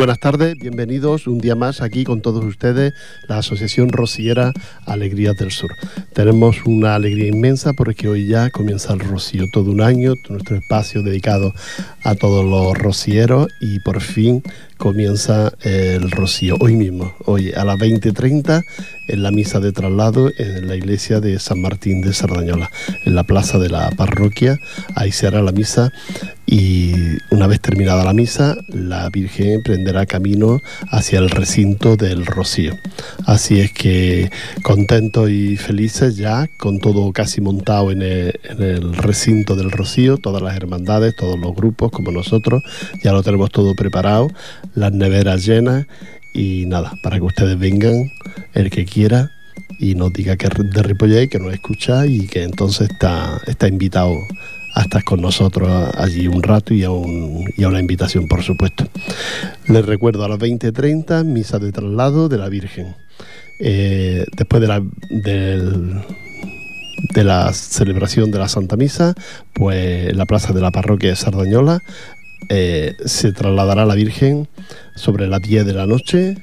buenas tardes, bienvenidos un día más aquí con todos ustedes, la Asociación Rociera Alegrías del Sur. Tenemos una alegría inmensa porque hoy ya comienza el rocío, todo un año, nuestro espacio dedicado a todos los rocieros y por fin comienza el rocío hoy mismo, hoy a las 20.30 en la misa de traslado en la iglesia de San Martín de Sardañola, en la plaza de la parroquia. Ahí se hará la misa y una vez terminada la misa, la Virgen prenderá camino hacia el recinto del Rocío. Así es que contentos y felices ya, con todo casi montado en el, en el recinto del Rocío, todas las hermandades, todos los grupos como nosotros, ya lo tenemos todo preparado, las neveras llenas y nada, para que ustedes vengan, el que quiera, y nos diga que de Ripollet, que nos escucha y que entonces está, está invitado a estar con nosotros allí un rato y a, un, y a una invitación, por supuesto. Les recuerdo a las 20.30, misa de traslado de la Virgen. Eh, después de la, de la celebración de la Santa Misa, pues en la plaza de la parroquia de Sardañola eh, se trasladará la Virgen sobre las 10 de la noche,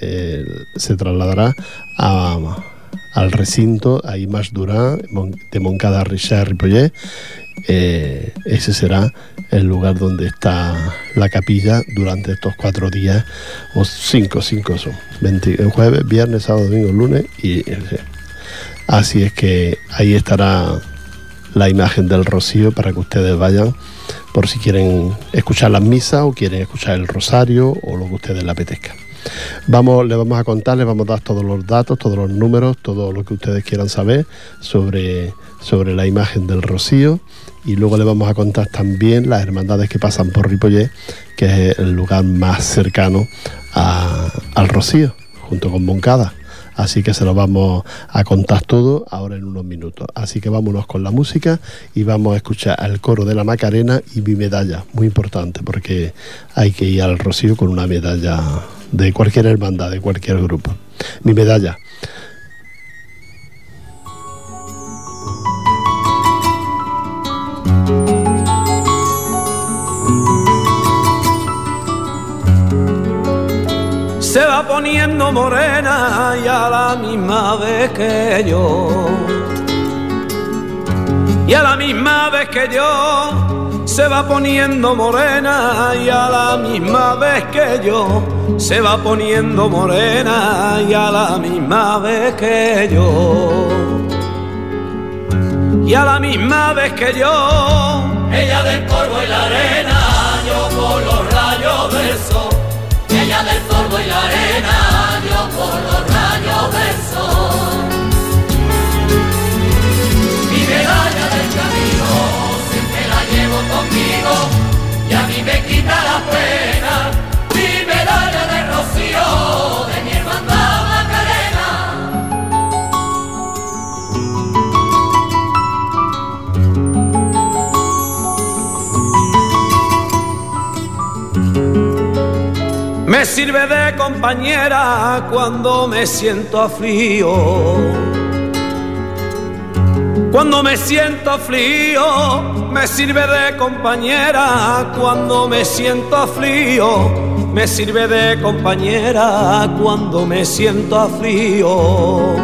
eh, se trasladará al recinto, a Imás Durán, de Moncada Richard Ripollet. Eh, ese será el lugar donde está la capilla durante estos cuatro días, o cinco, cinco son, 20, jueves, viernes, sábado, domingo, lunes, y así es que ahí estará la imagen del rocío para que ustedes vayan por si quieren escuchar las misas o quieren escuchar el rosario o lo que ustedes les apetezca. Vamos, le vamos a contar, les vamos a dar todos los datos, todos los números, todo lo que ustedes quieran saber sobre, sobre la imagen del rocío y luego le vamos a contar también las hermandades que pasan por Ripollet, que es el lugar más cercano al rocío, junto con Moncada. Así que se lo vamos a contar todo ahora en unos minutos. Así que vámonos con la música y vamos a escuchar al coro de la Macarena y mi medalla, muy importante porque hay que ir al Rocío con una medalla de cualquier hermandad, de cualquier grupo. Mi medalla. Se va poniendo morena y a la misma vez que yo. Y a la misma vez que yo se va poniendo morena y a la misma vez que yo se va poniendo morena y a la misma vez que yo. Y a la misma vez que yo, ella del polvo y la arena, yo por los rayos del sol y arena, yo por los rayos del. Mi medalla del camino siempre la llevo conmigo y a mí me quita la pena. Mi medalla de rocío Me sirve de compañera cuando me siento aflío. Cuando me siento aflío, me sirve de compañera cuando me siento aflío. Me sirve de compañera cuando me siento aflío.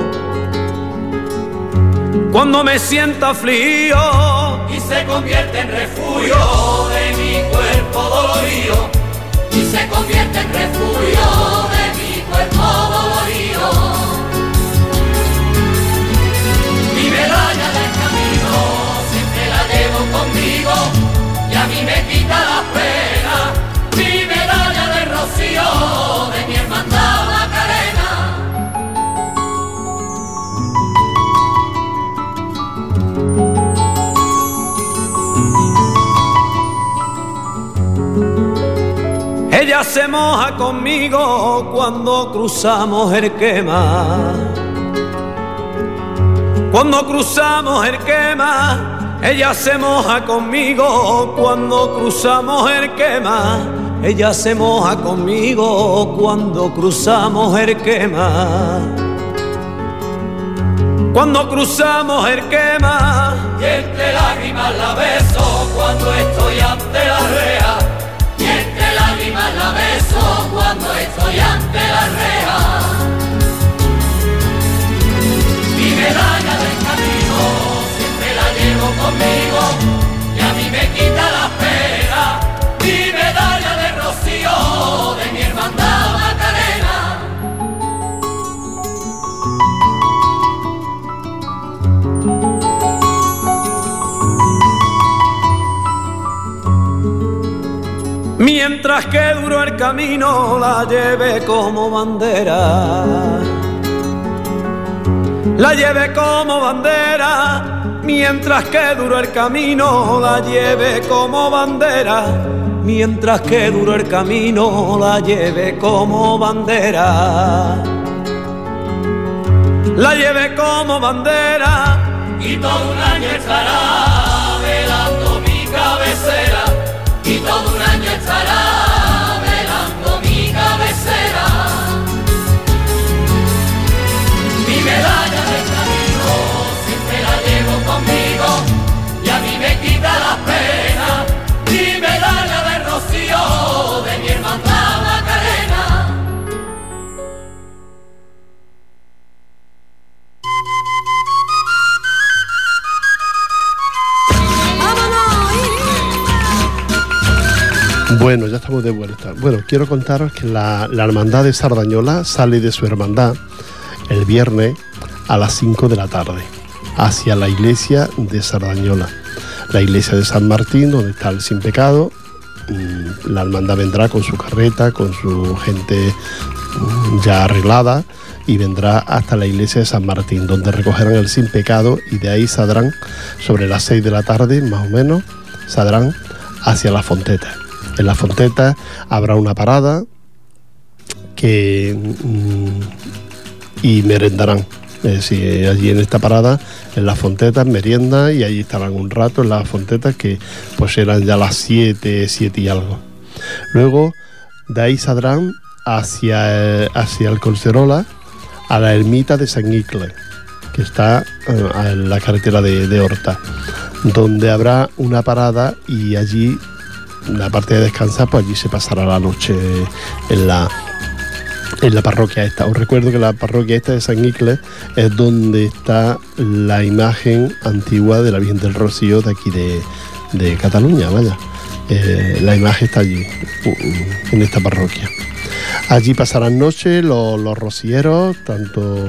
Cuando me siento aflío y se convierte en refugio de mi cuerpo dolorido se convierte en refugio de mi cuerpo dolorido. Mi medalla del camino siempre la llevo conmigo y a mí me quita la pena. Mi medalla de rocío Ella se moja conmigo cuando cruzamos el quema. Cuando cruzamos el quema, ella se moja conmigo cuando cruzamos el quema. Ella se moja conmigo cuando cruzamos el quema. Cuando cruzamos el quema, y entre lágrimas la beso cuando estoy ante la rea la beso cuando estoy ante la rea. Mi medalla del camino siempre la llevo conmigo y a mí me quita la pena. Mi medalla de rocío de mi hermandad Mientras que duro el camino la lleve como bandera. La lleve como bandera. Mientras que duro el camino la lleve como bandera. Mientras que duro el camino la lleve como bandera. La lleve como bandera. y todo un año estará velando mi cabecera y todo un año estará Bueno, quiero contaros que la, la hermandad de Sardañola sale de su hermandad el viernes a las 5 de la tarde hacia la iglesia de Sardañola, la iglesia de San Martín, donde está el sin pecado. Mm, La hermandad vendrá con su carreta, con su gente mm, ya arreglada y vendrá hasta la iglesia de San Martín, donde recogerán el sin pecado y de ahí saldrán sobre las 6 de la tarde, más o menos, saldrán hacia la Fonteta. En la Fonteta habrá una parada que mm, y merendarán. Es decir, allí en esta parada, en las fontetas, merienda y allí estarán un rato en las fontetas que pues eran ya las 7, 7 y algo. Luego de ahí saldrán hacia, eh, hacia el Colcerola a la ermita de San Icle, que está eh, en la carretera de, de Horta, donde habrá una parada y allí, la parte de descansar, pues allí se pasará la noche en la, en la parroquia esta. Os recuerdo que la parroquia esta de San Icle es donde está la imagen antigua de la Virgen del Rocío de aquí de, de Cataluña, vaya. Eh, la imagen está allí, en esta parroquia. Allí pasarán noche los, los rocieros, tanto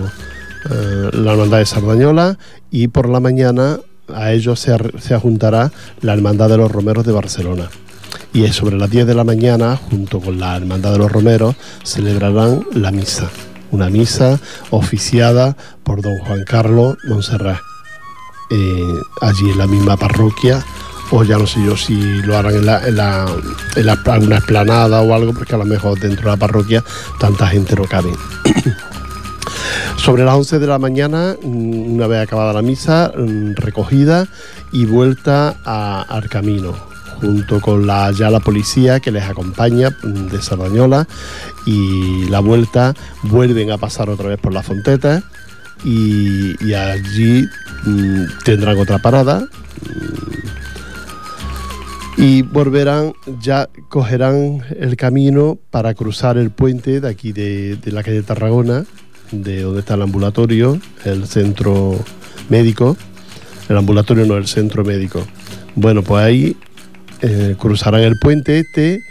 eh, la hermandad de Sardañola y por la mañana a ellos se, se juntará la hermandad de los romeros de Barcelona y es sobre las 10 de la mañana, junto con la Hermandad de los Romeros, celebrarán la misa. Una misa oficiada por don Juan Carlos Monserrat. Eh, allí en la misma parroquia, o ya no sé yo si lo harán en, la, en, la, en la- alguna esplanada o algo, porque a lo mejor dentro de la parroquia tanta gente no cabe. Sobre las 11 de la mañana, mm, una vez acabada la misa, mm, recogida y vuelta a- al camino, junto con la, ya la policía que les acompaña de Sardañola y la vuelta vuelven a pasar otra vez por las fontetas y, y allí mm, tendrán otra parada mm, y volverán, ya cogerán el camino para cruzar el puente de aquí de, de la calle Tarragona, de donde está el ambulatorio, el centro médico. El ambulatorio no, el centro médico. Bueno, pues ahí eh, cruzarán el puente este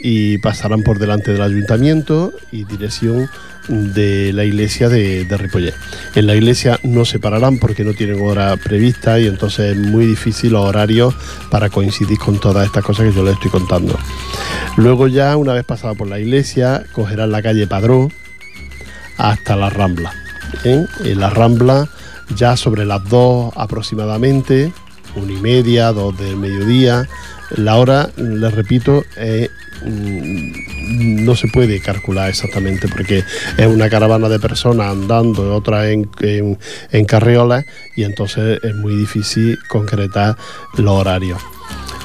y pasarán por delante del ayuntamiento y dirección de la iglesia de, de. En la iglesia no se pararán porque no tienen hora prevista y entonces es muy difícil los horarios para coincidir con todas estas cosas que yo les estoy contando. Luego ya, una vez pasado por la iglesia, cogerán la calle Padrón hasta la Rambla. ¿eh? En la Rambla, ya sobre las dos aproximadamente, una y media, dos del mediodía, la hora, les repito, eh, mm, no se puede calcular exactamente porque es una caravana de personas andando, otra en, en, carriolas y entonces es muy difícil concretar los horarios.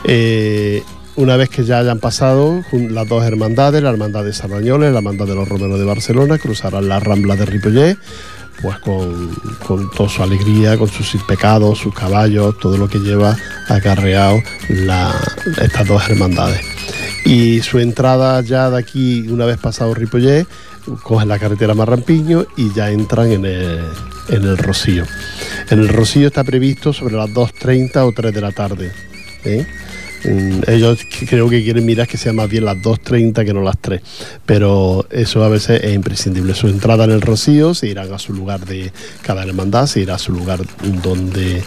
Eh, una vez que ya hayan pasado las dos hermandades, la hermandad de Sardañola y la hermandad de los Romeros de Barcelona, cruzarán las ramblas de Ripollet, pues con, con toda su alegría, con sus pecados, sus caballos, todo lo que lleva acarreado la- estas dos hermandades. Y su entrada ya de aquí, una vez pasado Ripollet, cogen la carretera Marrampiño y ya entran en el, en el Rocío. En el Rocío está previsto sobre las 2.30 o 3 de la tarde. ¿eh? Mm, ellos creo que quieren mirar que sea más bien las 2.30 que no las 3, pero eso a veces es imprescindible. Su entrada en el Rocío se irán a su lugar de cada hermandad, se irá a su lugar donde,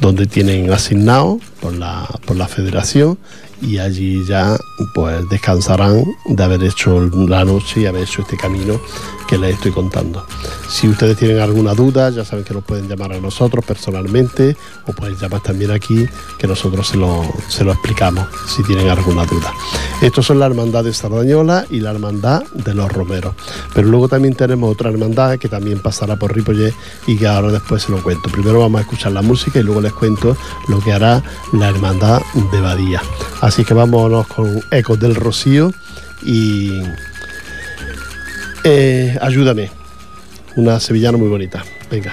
donde tienen asignado por la, por la federación y allí ya pues descansarán de haber hecho la noche y haber hecho este camino que les estoy contando. Si ustedes tienen alguna duda, ya saben que nos pueden llamar a nosotros personalmente o pueden llamar también aquí, que nosotros se lo, se lo explicamos si tienen alguna duda. Estos son la hermandad de Sardañola y la hermandad de los Romeros. Pero luego también tenemos otra hermandad que también pasará por Ripollet y que ahora después se lo cuento. Primero vamos a escuchar la música y luego les cuento lo que hará la hermandad de Badía. Así que vámonos con Ecos del Rocío y eh, ayúdame. Una sevillana muy bonita. Venga.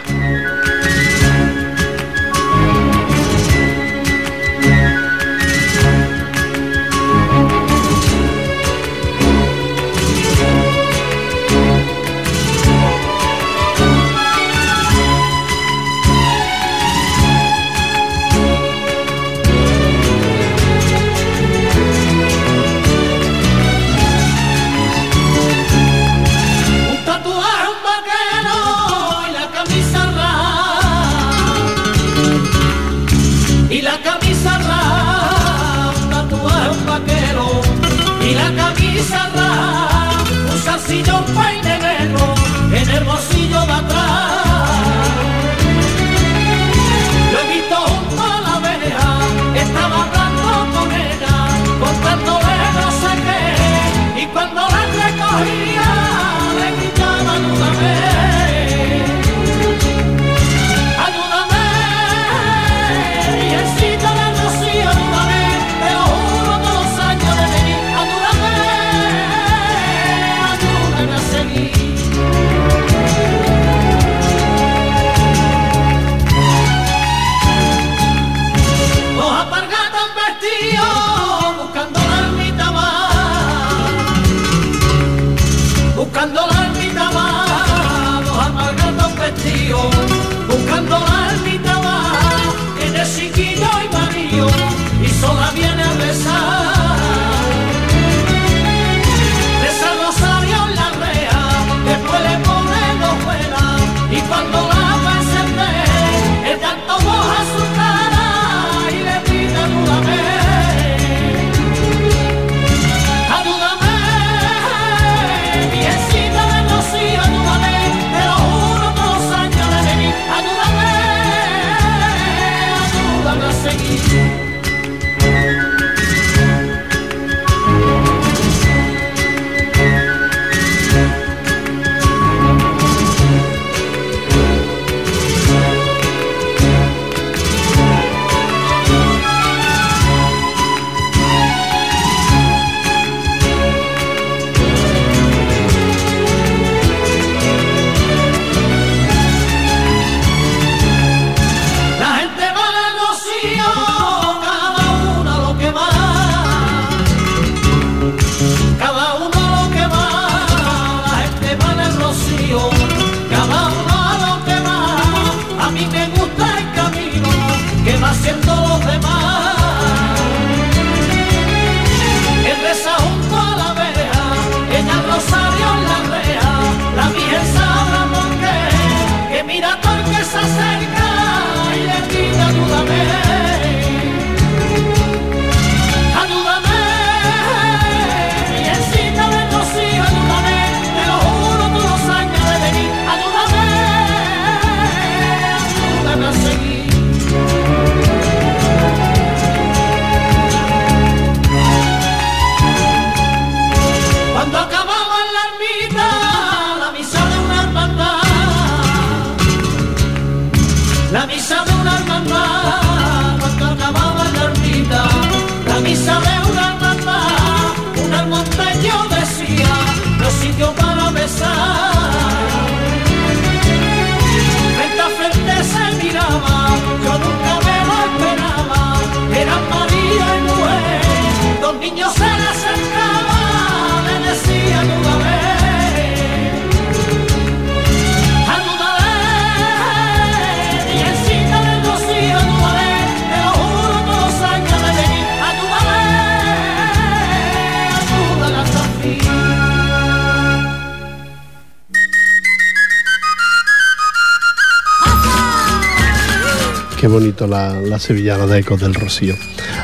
Bonito la, sevillana de Ecos del Rocío.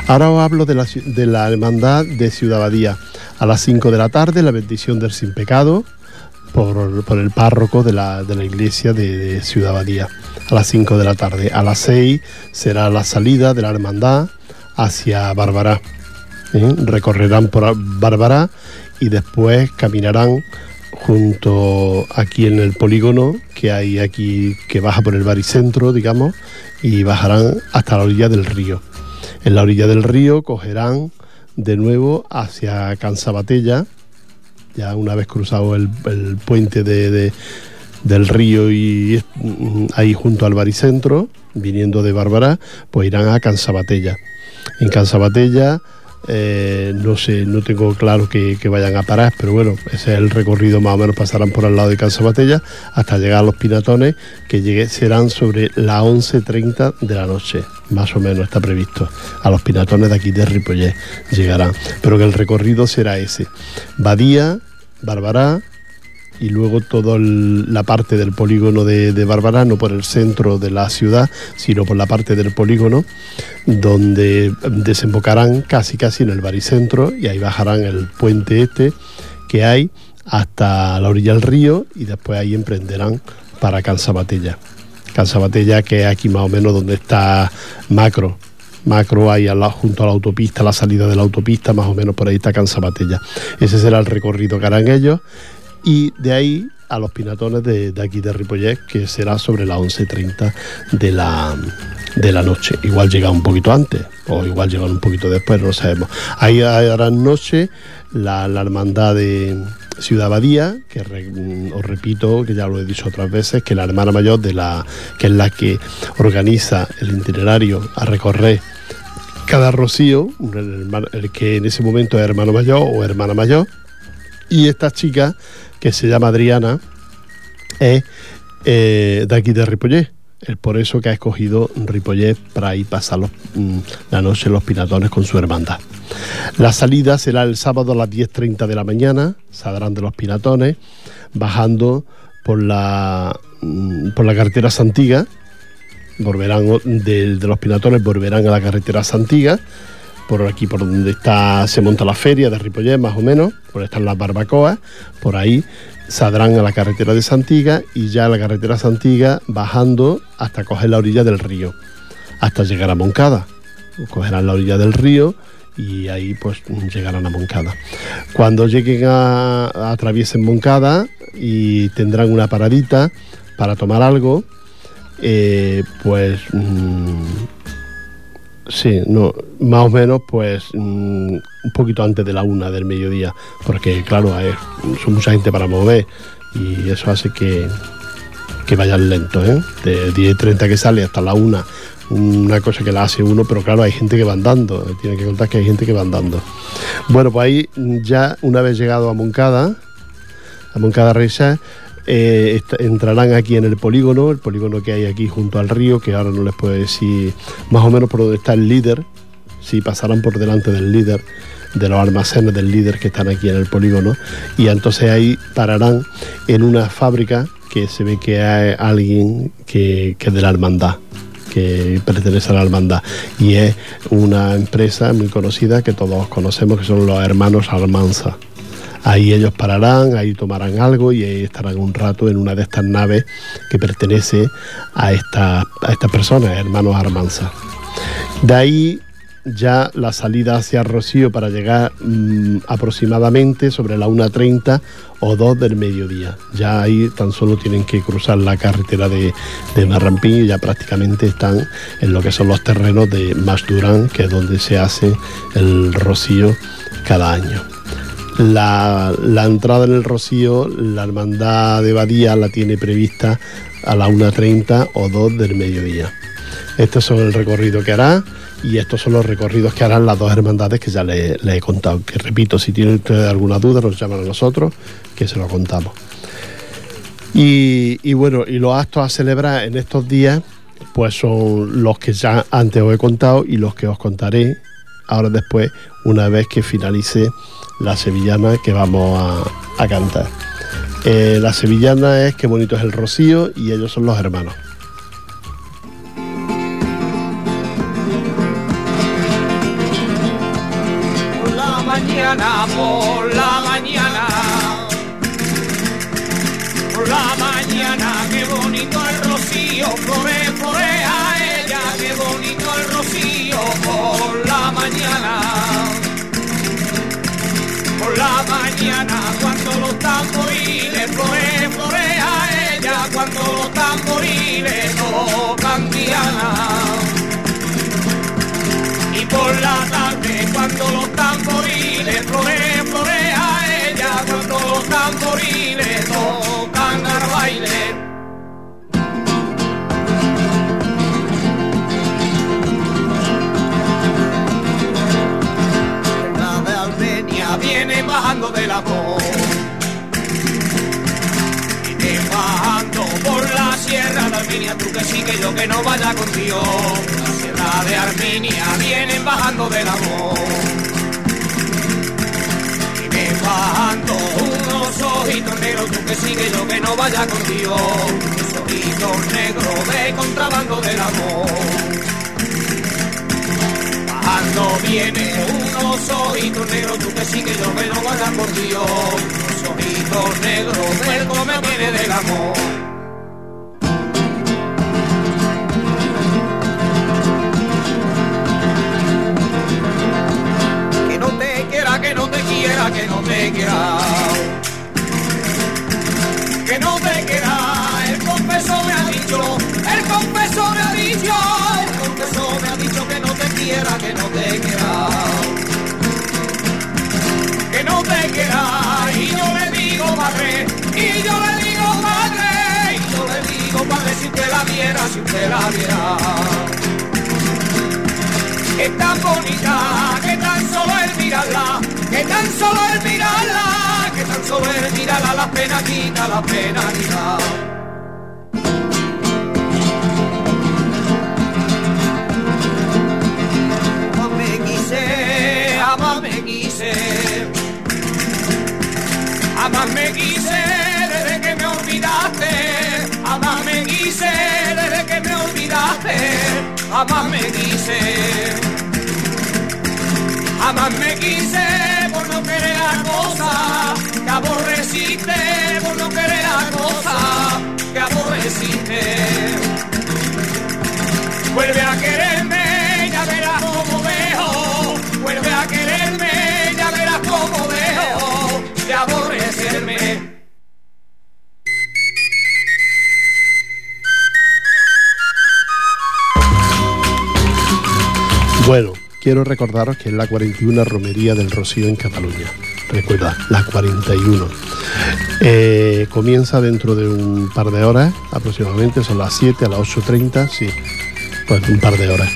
Ahora os hablo de la, de la hermandad de Ciudad Badía. A las 5 de la tarde, la bendición del sin pecado por, el párroco de la, iglesia de, Ciudad Badía. A las 5 de la tarde. A las 6 será la salida de la hermandad hacia Bárbara. ¿eh? Recorrerán por Bárbara y después caminarán junto aquí en el polígono que hay aquí que baja por el baricentro, digamos, y bajarán hasta la orilla del río. En la orilla del río cogerán de nuevo hacia Cansabatella, ya una vez cruzado el, puente de, del río y mm, ahí junto al baricentro, viniendo de Bárbara, pues irán a Cansabatella. En Cansabatella eh, no sé, no tengo claro que, vayan a parar, pero bueno, ese es el recorrido, más o menos pasarán por al lado de Casa Batella hasta llegar a los Pinatones, que llegue, serán sobre las 11.30 de la noche, más o menos está previsto. A los Pinatones de aquí de Ripollet llegarán, pero que el recorrido será ese. Badía, Barbará, y luego toda la parte del polígono de, de Bárbara, no por el centro de la ciudad, sino por la parte del polígono, donde desembocarán casi casi en el baricentro y ahí bajarán el puente este que hay hasta la orilla del río y después ahí emprenderán para Cansabatella. Cansabatella que es aquí más o menos donde está Macro, macro ahí al junto a la autopista, la salida de la autopista, más o menos por ahí está Cansabatella. Ese será el recorrido que harán ellos y de ahí a los pinatones de, aquí de Ripollet, que será sobre las 11.30 de la, de la noche. Igual llega un poquito antes, o igual llegan un poquito después, no lo sabemos. Ahí harán noche la, hermandad de Ciudad Badía, que os repito, que ya lo he dicho otras veces, que la hermana mayor de la, que es la que organiza el itinerario a recorrer cada rocío, el que en ese momento es hermano mayor o hermana mayor, y esta chica que se llama Adriana, es eh, de aquí de Ripollet. Es por eso que ha escogido Ripollet para ir pasar mm, la noche en los pinatones con su hermandad. La salida será el sábado a las 10.30 de la mañana, saldrán de los pinatones, bajando por la, mm, por la carretera Santiga, volverán de, de los pinatones, volverán a la carretera Santiga por aquí por donde está se monta la feria de Ripollet más o menos, por están las barbacoas, por ahí saldrán a la carretera de Santiga y ya a la carretera Santiga bajando hasta coger la orilla del río, hasta llegar a Moncada. Cogerán la orilla del río y ahí pues llegarán a Moncada. Cuando lleguen a, atraviesen Moncada y tendrán una paradita para tomar algo, eh, pues mm, Sí, no, más o menos pues mm, un poquito antes de la una del mediodía, porque claro, son mucha gente para mover y eso hace que, que vayan lentos, ¿eh? De 10.30 que sale hasta la una, una cosa que la hace uno, pero claro, hay gente que va andando, tiene que contar que hay gente que va andando. Bueno, pues ahí ya una vez llegado a Moncada, a Moncada Reisa, eh, entrarán aquí en el polígono, el polígono que hay aquí junto al río, que ahora no les puedo decir más o menos por donde está el líder, si pasarán por delante del líder, de los almacenes del líder que están aquí en el polígono, y entonces ahí pararán en una fábrica que se ve que hay alguien que, que es de la hermandad que pertenece a la hermandad y es una empresa muy conocida que todos conocemos que son los hermanos Almanza Ahí ellos pararán, ahí tomarán algo y estarán un rato en una de estas naves que pertenece a, esta, a estas personas, hermanos Armanza. De ahí ya la salida hacia Rocío para llegar mm, aproximadamente sobre la 1.30 o 2 del mediodía. Ya ahí tan solo tienen que cruzar la carretera de, de Marrampín y ya prácticamente están en lo que son los terrenos de Masdurán, que es donde se hace el Rocío cada año. La, entrada en el Rocío, la hermandad de Badía la tiene prevista a la 1.30 o 2 del mediodía. Estos son el recorrido que hará y estos son los recorridos que harán las dos hermandades que ya les he contado. Que repito, si tienen ustedes alguna duda, nos llaman a nosotros, que se lo contamos. Y, y, bueno, y los actos a celebrar en estos días, pues son los que ya antes os he contado y los que os contaré ahora después, una vez que finalice la sevillana que vamos a, cantar. Eh, la sevillana es Qué bonito es el rocío y ellos son los hermanos. Por la mañana, por la mañana, por la mañana, qué bonito el rocío. Por la mañana, cuando los tamboriles, flore, flore a ella, cuando los tamboriles tocan Diana y por la tarde cuando los tamboriles Armenia viene bajando del amor bajando por la sierra de Armenia, tú que sí que yo que no vaya contigo. La sierra de Armenia vienen bajando del amor. Vienen bajando unos ojitos negros, tú que sí que yo que no vaya contigo. Unos ojitos negros de contrabando del amor. Bajando viene unos ojitos negros, tú que sí que yo que no vaya contigo ojitos negros, el me viene del amor. Que no te quiera, que no te quiera, que no te quiera. Si usted la viera si usted la viera que tan bonita que tan solo el mirarla que tan solo el mirarla que tan solo el mirarla la pena quita la pena quita quise, Jamás me quise jamás me quise. Jamás me quise por no querer la cosa que aborreciste, por no querer la cosa que aborreciste. Vuelve a quererme, Bueno, quiero recordaros que es la 41 Romería del Rocío en Cataluña. Recuerda, la 41. Eh, comienza dentro de un par de horas, aproximadamente, son las 7 a las 8.30, sí, pues un par de horas,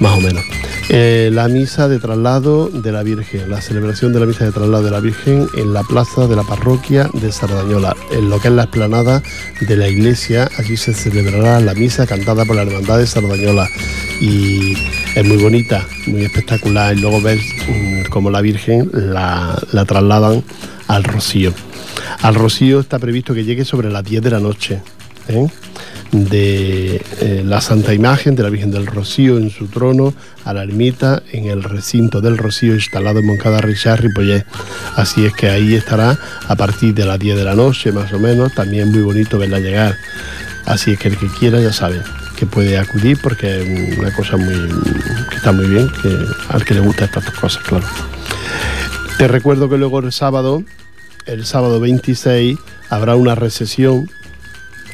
más o menos. Eh, la misa de traslado de la Virgen, la celebración de la misa de traslado de la Virgen en la plaza de la parroquia de Sardañola, en lo que es la explanada de la iglesia. Allí se celebrará la misa cantada por la Hermandad de Sardañola y es muy bonita, muy espectacular. Y luego ves mm, cómo la Virgen la, trasladan al Rocío. Al Rocío está previsto que llegue sobre las 10 de la noche. ¿eh? de eh, la Santa Imagen de la Virgen del Rocío en su trono a la ermita en el recinto del Rocío instalado en Moncada Richard Ripollet. Así es que ahí estará a partir de las 10 de la noche más o menos, también muy bonito verla llegar. Así es que el que quiera ya sabe que puede acudir porque es una cosa muy que está muy bien, que al que le gusta estas cosas, claro. Te recuerdo que luego el sábado, el sábado 26, habrá una recesión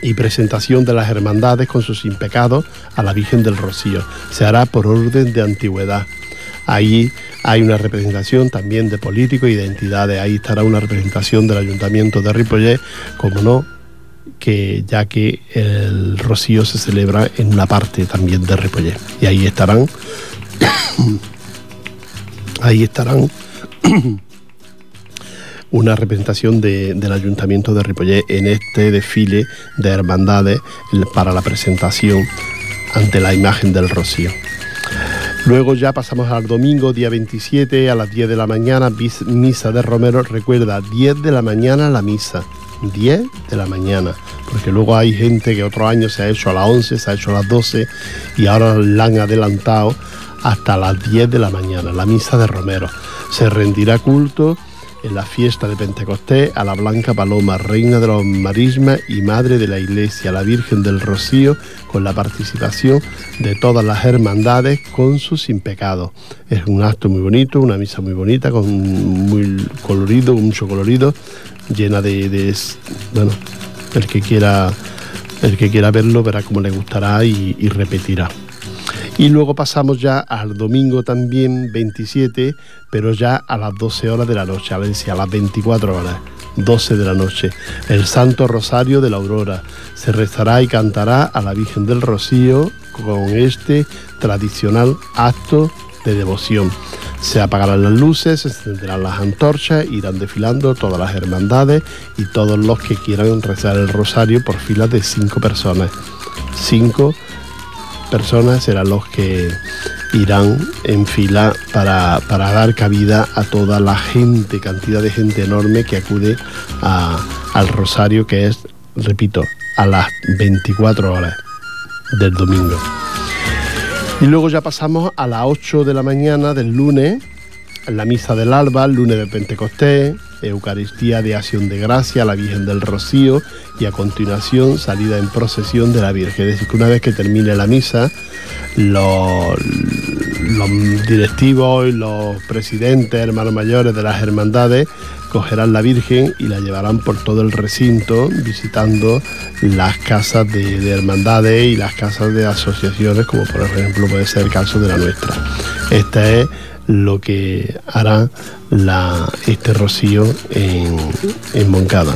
y presentación de las hermandades con sus impecados a la Virgen del Rocío. Se hará por orden de antigüedad. Ahí hay una representación también de políticos y de entidades. Ahí estará una representación del Ayuntamiento de Ripollet, como no, que ya que el Rocío se celebra en una parte también de Ripollet. Y ahí estarán, ahí estarán una representación del Ayuntamiento de Ripollet en este desfile de hermandades para la presentación ante la imagen del Rocío. Luego ya pasamos al domingo, día 27, a las 10 de la mañana, misa de Romero. Recuerda, 10 de la mañana la misa. 10 de la mañana, porque luego hay gente que otro año se ha hecho a las 11, se ha hecho a las 12 y ahora la han adelantado hasta las 10 de la mañana, la misa de Romero. Se rendirá culto en la fiesta de Pentecostés a la Blanca Paloma, Reina de los Marismas y Madre de la Iglesia, la Virgen del Rocío, con la participación de todas las hermandades con su sin pecado. Es un acto muy bonito, una misa muy bonita, con muy colorido, mucho colorido, llena de, bueno, el que quiera el que quiera verlo verá cómo le gustará y, repetirá. Y luego pasamos ya al domingo también 27, pero ya a las 12 horas de la noche, a a las 24 horas. 12 de la noche, el Santo Rosario de la Aurora. Se rezará y cantará a la Virgen del Rocío con este tradicional acto de devoción. Se apagarán las luces, se encenderán las antorchas, irán desfilando todas las hermandades y todos los que quieran rezar el rosario por filas de cinco personas. Cinco personas serán los que irán en fila para, dar cabida a toda la gente, cantidad de gente enorme que acude al rosario que es, repito, a las 24 horas del domingo. Y luego ya pasamos a las 8 de la mañana del lunes, la misa del alba, lunes de Pentecostés, Eucaristía de Acción de Gracia la Virgen del Rocío y a continuación salida en procesión de la Virgen. Es decir, que una vez que termine la misa, los, directivos y los presidentes, hermanos mayores de las hermandades cogerán la Virgen y la llevarán por todo el recinto visitando las casas de, de, hermandades y las casas de asociaciones como por ejemplo puede ser el caso de la nuestra. Esta es lo que hará este rocío en, en Moncada,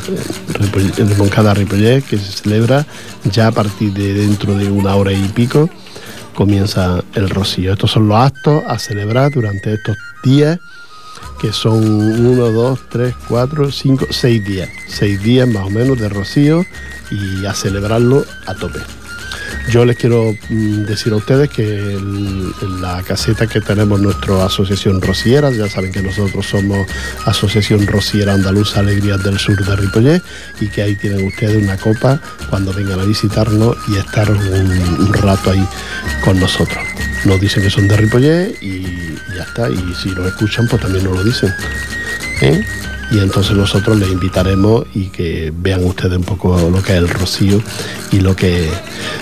en Moncada Ripollet, que se celebra ya a partir de dentro de una hora y pico, comienza el rocío. Estos son los actos a celebrar durante estos días, que son uno, dos, tres, cuatro, cinco, seis días, seis días más o menos de rocío y a celebrarlo a tope. Yo les quiero mm, decir a ustedes que la caseta que tenemos nuestra Asociación Rocieras, ya saben que nosotros somos Asociación Rociera Andaluza Alegrías del Sur de Ripollet y que ahí tienen ustedes una copa cuando vengan a visitarnos y estar un, rato ahí con nosotros. Nos dicen que son de Ripollet y, ya está, y si nos escuchan pues también nos lo dicen. ¿Eh? y entonces nosotros les invitaremos y que vean ustedes un poco lo que es el rocío y lo que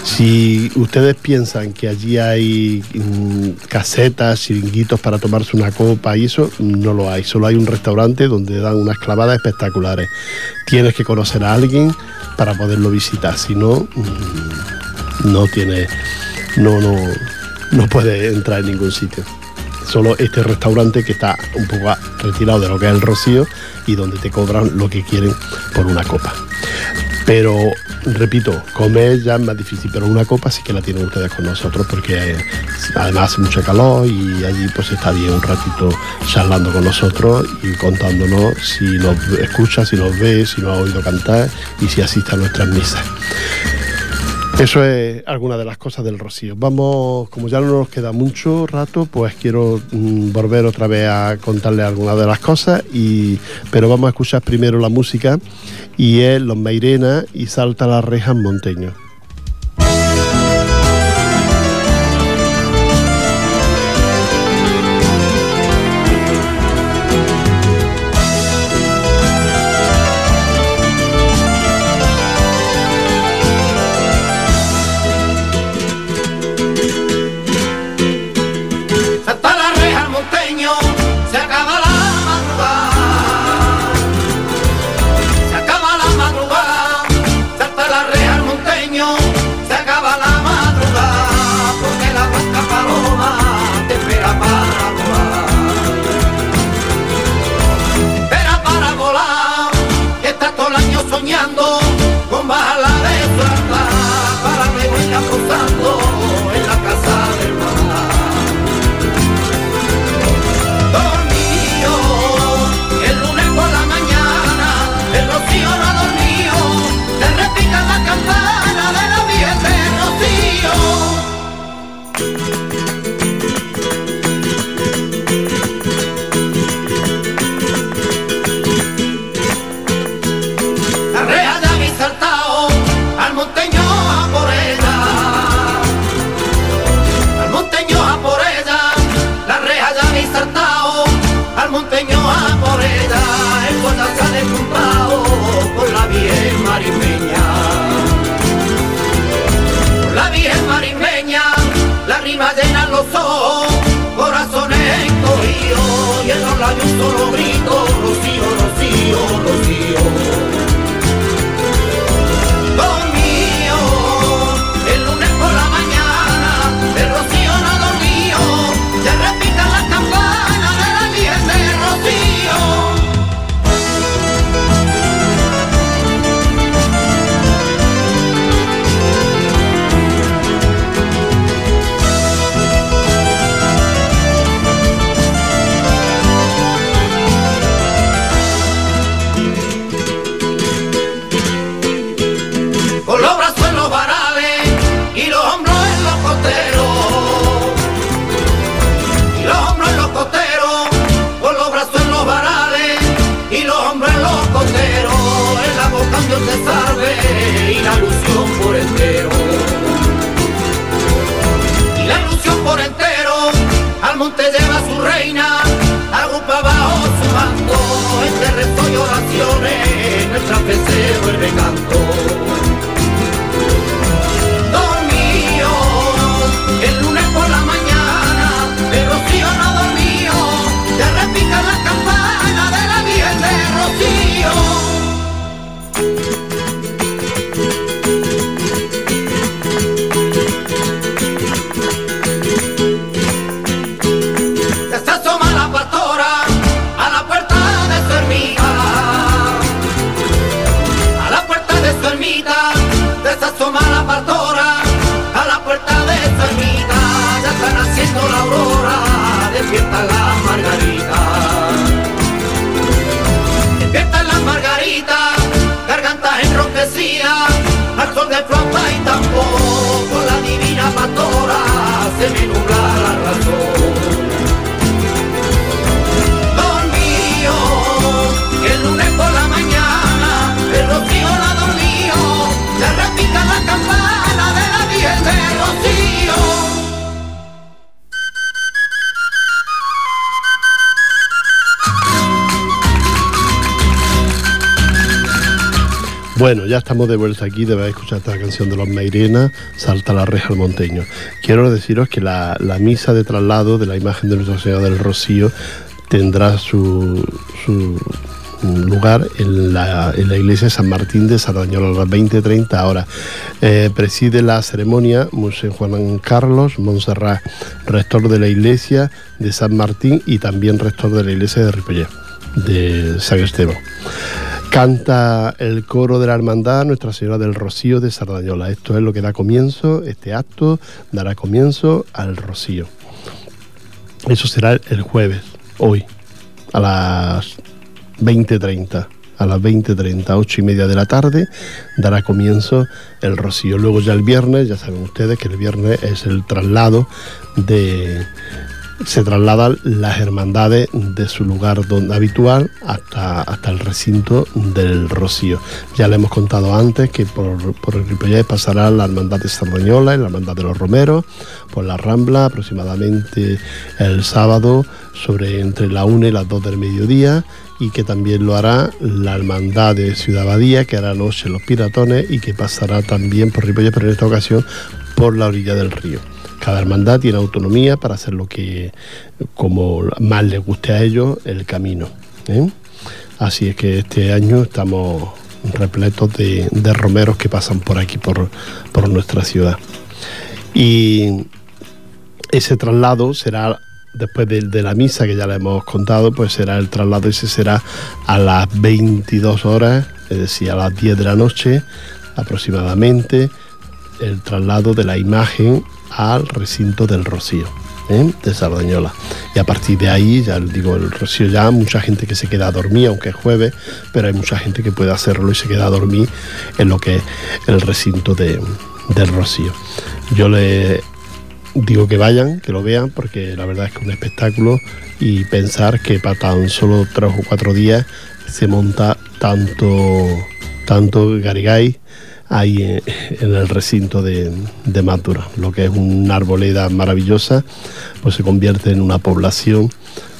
si ustedes piensan que allí hay mm, casetas, chiringuitos para tomarse una copa y eso, no lo hay, solo hay un restaurante donde dan unas clavadas espectaculares. Tienes que conocer a alguien para poderlo visitar, si no, mm, no tiene, no, no, no puede entrar en ningún sitio solo este restaurante que está un poco retirado de lo que es el Rocío y donde te cobran lo que quieren por una copa. Pero, repito, comer ya es más difícil, pero una copa sí que la tienen ustedes con nosotros porque además hace mucho calor y allí pues está bien un ratito charlando con nosotros y contándonos si nos escucha, si nos ve, si nos ha oído cantar y si asiste a nuestras misas. Eso es alguna de las cosas del Rocío. Vamos, como ya no nos queda mucho rato, pues quiero mm, volver otra vez a contarle algunas de las cosas, y, pero vamos a escuchar primero la música y es Los Meirena y Salta las rejas monteño. Y en los y la ilusión por entero. Y la ilusión por entero, al monte lleva su reina, agrupa bajo su manto, entre rezo y oraciones, nuestra fe se vuelve canto. Bueno, ya estamos de vuelta aquí, debéis escuchar esta canción de los Meirena, Salta la reja al monteño. Quiero deciros que la, misa de traslado de la imagen de Nuestra Señora del Rocío tendrá su, lugar en la, iglesia de San Martín de Sardañola a las 20.30 horas. Eh, preside la ceremonia Monseñor Juan Carlos Monserrat, rector de la iglesia de San Martín y también rector de la iglesia de Ripollet, de San Esteban. Canta el coro de la hermandad Nuestra Señora del Rocío de Sardañola. Esto es lo que da comienzo, este acto dará comienzo al Rocío. Eso será el jueves, hoy, a las 20.30. A las 20.30, 8 y media de la tarde, dará comienzo el Rocío. Luego ya el viernes, ya saben ustedes que el viernes es el traslado de se trasladan las hermandades de su lugar donde, habitual hasta, hasta el recinto del Rocío. Ya le hemos contado antes que por, por el Ripollet pasará la hermandad de Sardañola y la hermandad de los Romeros, por la Rambla aproximadamente el sábado sobre entre la 1 y las 2 del mediodía y que también lo hará la hermandad de Ciudad Badía, que hará noche los piratones y que pasará también por Ripollet, pero en esta ocasión por la orilla del río. Cada hermandad tiene autonomía para hacer lo que como más les guste a ellos el camino. ¿eh? Así es que este año estamos repletos de, romeros que pasan por aquí, por, nuestra ciudad. Y ese traslado será después de, de, la misa que ya le hemos contado, pues será el traslado, ese será a las 22 horas, es decir, a las 10 de la noche aproximadamente, el traslado de la imagen al recinto del Rocío. ¿eh? de Sardañola. Y a partir de ahí, ya digo, el Rocío ya, mucha gente que se queda a dormir, aunque es jueves, pero hay mucha gente que puede hacerlo y se queda a dormir en lo que es el recinto de, del Rocío. Yo le digo que vayan, que lo vean, porque la verdad es que es un espectáculo y pensar que para tan solo tres o cuatro días se monta tanto, tanto Garigay, ahí en, el recinto de, de lo que es una arboleda maravillosa, pues se convierte en una población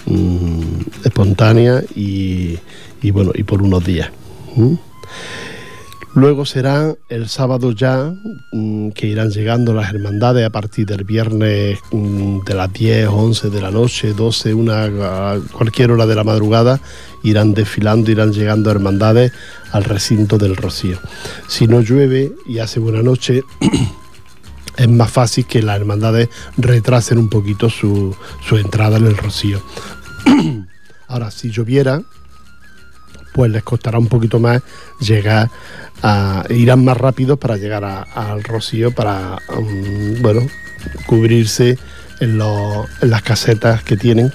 mm, espontánea y, bueno, y por unos días. Luego será el sábado ya mm, que irán llegando las hermandades a partir del viernes mm, de las 10, 11 de la noche, 12, una, cualquier hora de la madrugada, irán desfilando, irán llegando hermandades al recinto del Rocío. Si no llueve y hace buena noche, es más fácil que las hermandades retrasen un poquito su, su entrada en el Rocío. Ahora, si lloviera, pues les costará un poquito más llegar irán más rápido para llegar al Rocío para, um, bueno, cubrirse en, en las casetas que tienen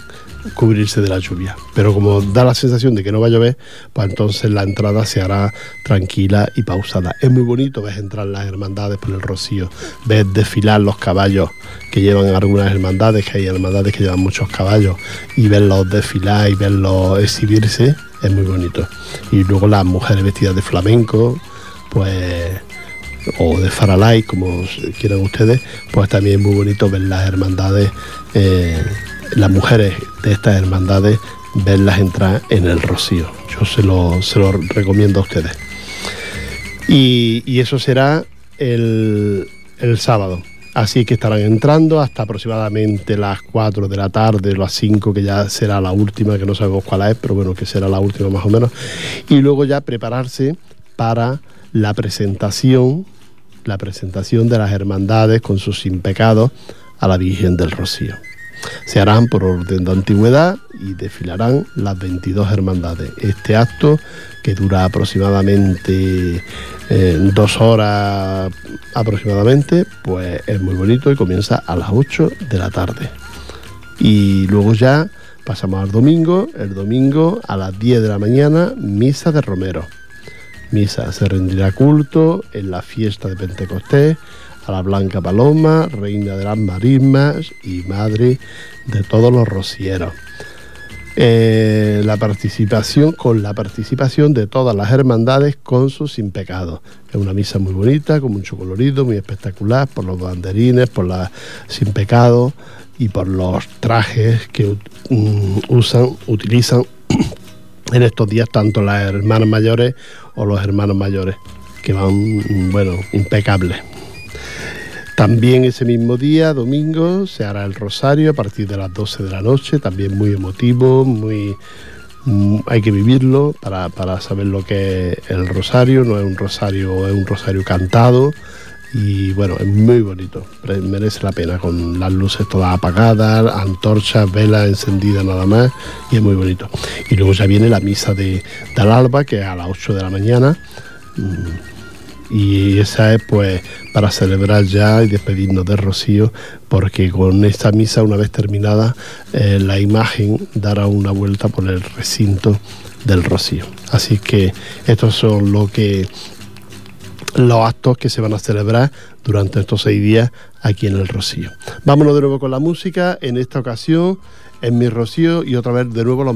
cubrirse de la lluvia. Pero como da la sensación de que no va a llover, pues entonces la entrada se hará tranquila y pausada. Es muy bonito ver entrar las hermandades por el rocío, ver desfilar los caballos que llevan algunas hermandades, que hay hermandades que llevan muchos caballos, y verlos desfilar y verlos exhibirse, es muy bonito. Y luego las mujeres vestidas de flamenco, pues o de faralay, como quieran ustedes, pues también es muy bonito ver las hermandades eh, las mujeres de estas hermandades verlas entrar en el rocío. Yo se lo, se lo recomiendo a ustedes. Y, eso será el, el, sábado. Así que estarán entrando hasta aproximadamente las 4 de la tarde, las 5, que ya será la última, que no sabemos cuál es, pero bueno, que será la última más o menos. Y luego ya prepararse para la presentación, la presentación de las hermandades con sus sin pecados a la Virgen del Rocío. Se harán por orden de antigüedad y desfilarán las 22 hermandades. Este acto, que dura aproximadamente eh, dos horas aproximadamente, pues es muy bonito y comienza a las 8 de la tarde. Y luego ya pasamos al domingo, el domingo a las 10 de la mañana, misa de Romero. Misa se rendirá culto en la fiesta de Pentecostés a la Blanca Paloma, reina de las marismas y madre de todos los rocieros. Eh, la participación con la participación de todas las hermandades con sus sin pecados. Es una misa muy bonita, con mucho colorido, muy espectacular, por los banderines, por las sin pecado y por los trajes que mm, usan, utilizan en estos días tanto las hermanas mayores o los hermanos mayores, que van, mm, bueno, impecables. También ese mismo día, domingo, se hará el rosario a partir de las 12 de la noche, también muy emotivo, muy mm, hay que vivirlo para, saber lo que es el rosario, no es un rosario, es un rosario cantado y bueno, es muy bonito, merece la pena con las luces todas apagadas, antorchas, velas encendidas nada más y es muy bonito. Y luego ya viene la misa de, del alba que es a las 8 de la mañana. Mm, y esa es pues para celebrar ya y despedirnos de Rocío porque con esta misa una vez terminada eh, la imagen dará una vuelta por el recinto del Rocío. Así que estos son lo que los actos que se van a celebrar durante estos seis días aquí en el Rocío. Vámonos de nuevo con la música, en esta ocasión en mi Rocío y otra vez de nuevo los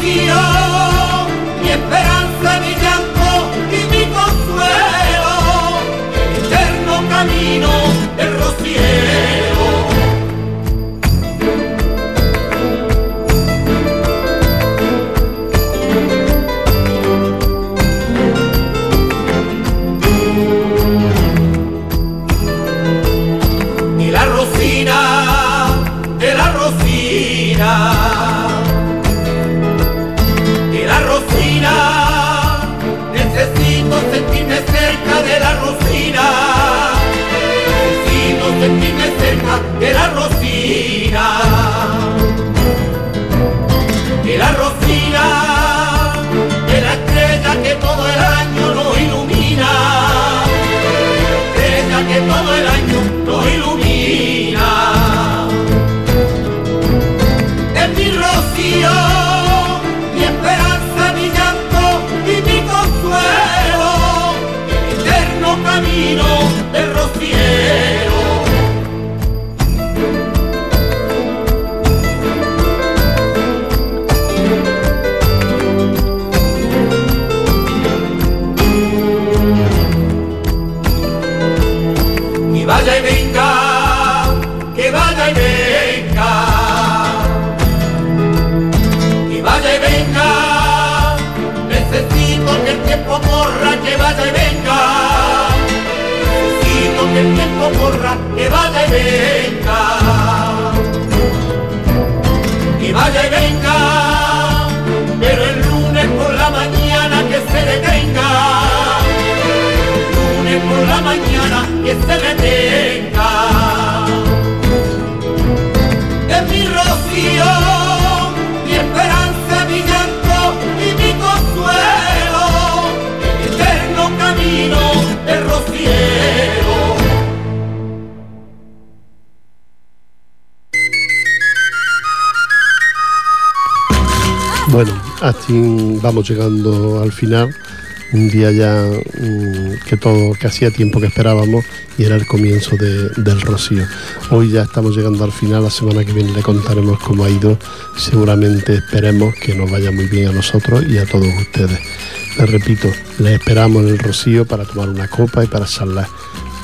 rocío, mi esperanza, mi llanto y mi consuelo, el eterno camino del rociero. Y la rocina, de la rocina. De la rocina. Que vaya y venga. Necesito que el tiempo corra, que vaya y venga. Y vaya y venga, pero el lunes por la mañana que se detenga lunes por la mañana que se detenga. Así vamos llegando al final. Un día ya mm, que todo, que hacía tiempo que esperábamos y era el comienzo de- del rocío. Hoy ya estamos llegando al final, la semana que viene le contaremos cómo ha ido. Seguramente esperemos que nos vaya muy bien a nosotros y a todos ustedes. Les repito, les esperamos en el rocío para tomar una copa y para charlar.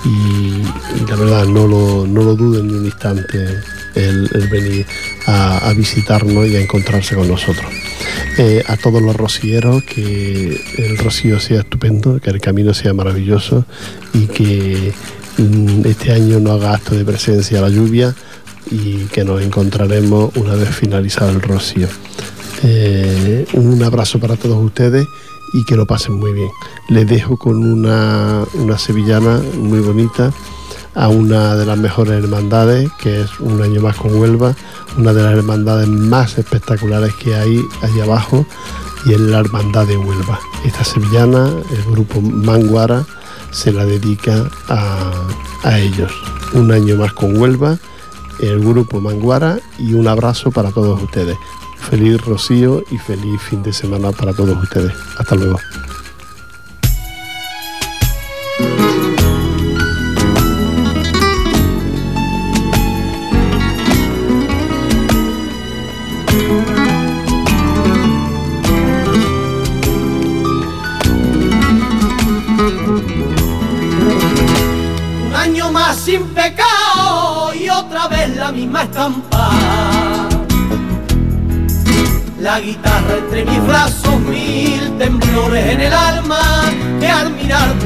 Y, la verdad, no lo, no lo duden ni un instante el, venir a visitarnos y a encontrarse con nosotros. Eh, a todos los rocieros, que el rocío sea estupendo, que el camino sea maravilloso y que mm, este año no haga acto de presencia la lluvia y que nos encontraremos una vez finalizado el rocío. Eh, un abrazo para todos ustedes y que lo pasen muy bien. Les dejo con una, una sevillana muy bonita a una de las mejores hermandades, que es un año más con Huelva, una de las hermandades más espectaculares que hay allá abajo, y es la Hermandad de Huelva. Esta sevillana, el grupo Manguara, se la dedica a, a ellos. Un año más con Huelva, el grupo Manguara, y un abrazo para todos ustedes. Feliz Rocío y feliz fin de semana para todos ustedes. Hasta luego.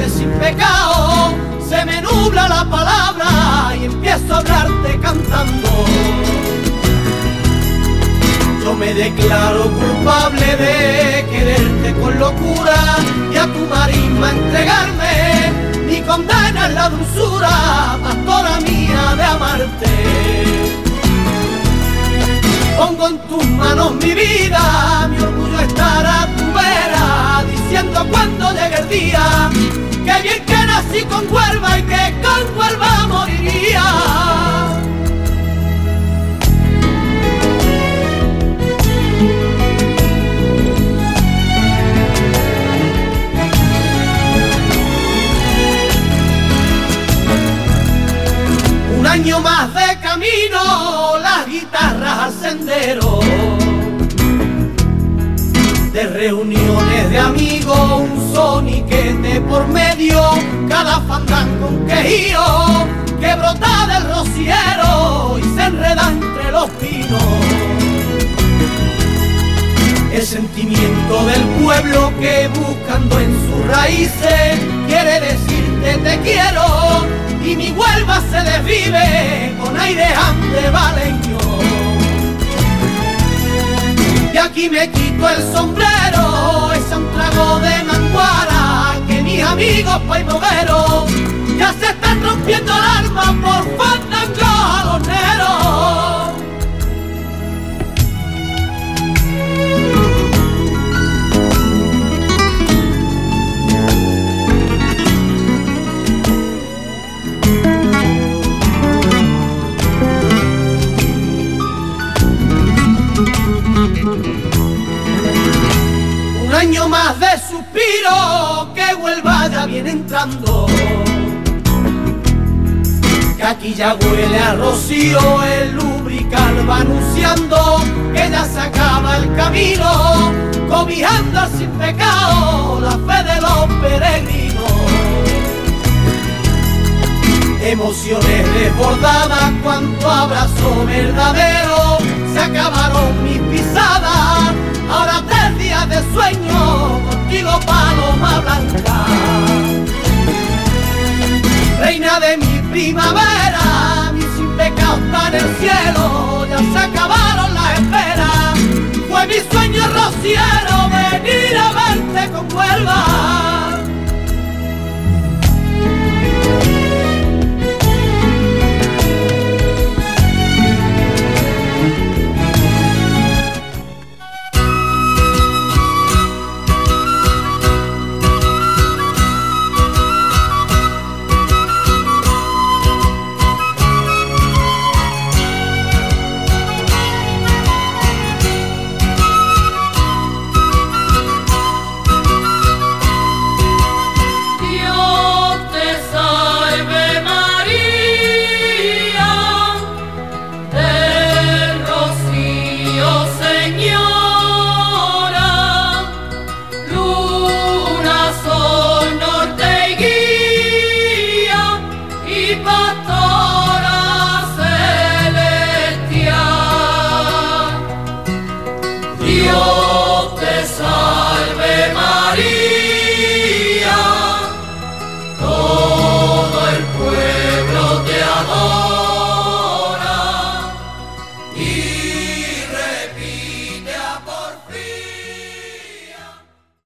Sin pecado se me nubla la palabra y empiezo a hablarte cantando. Yo me declaro culpable de quererte con locura y a tu marisma entregarme. Mi condena es la dulzura, pastora mía, de amarte. Pongo en tus manos mi vida, mi orgullo estará diciendo cuando llegue el día, que bien que nací con Huelva y que con Huelva moriría. Un año más camino las guitarras al sendero. De reuniones de amigos, un soniquete por medio, cada fandango un quejío que brota del rociero y se enreda entre los pinos. El sentimiento del pueblo que buscando en sus raíces quiere decirte te quiero y mi Huelva se desvive con aire andevaleño. Y aquí me quito el sombrero, es un trago de manguara que mis amigos paimoveros ya se están rompiendo el alma por fandango año más de suspiro que vuelva ya viene entrando. Que aquí ya huele a rocío, el lubrical va anunciando que ya se acaba el camino, cobijando sin pecado la fe de los peregrinos. Emociones desbordadas, cuanto abrazo verdadero, se acabaron mis pisadas, ahora primavera, mi simple causa en el cielo, ya se acabaron las esperas. Fue mi sueño rociero venir a verte con Huelva.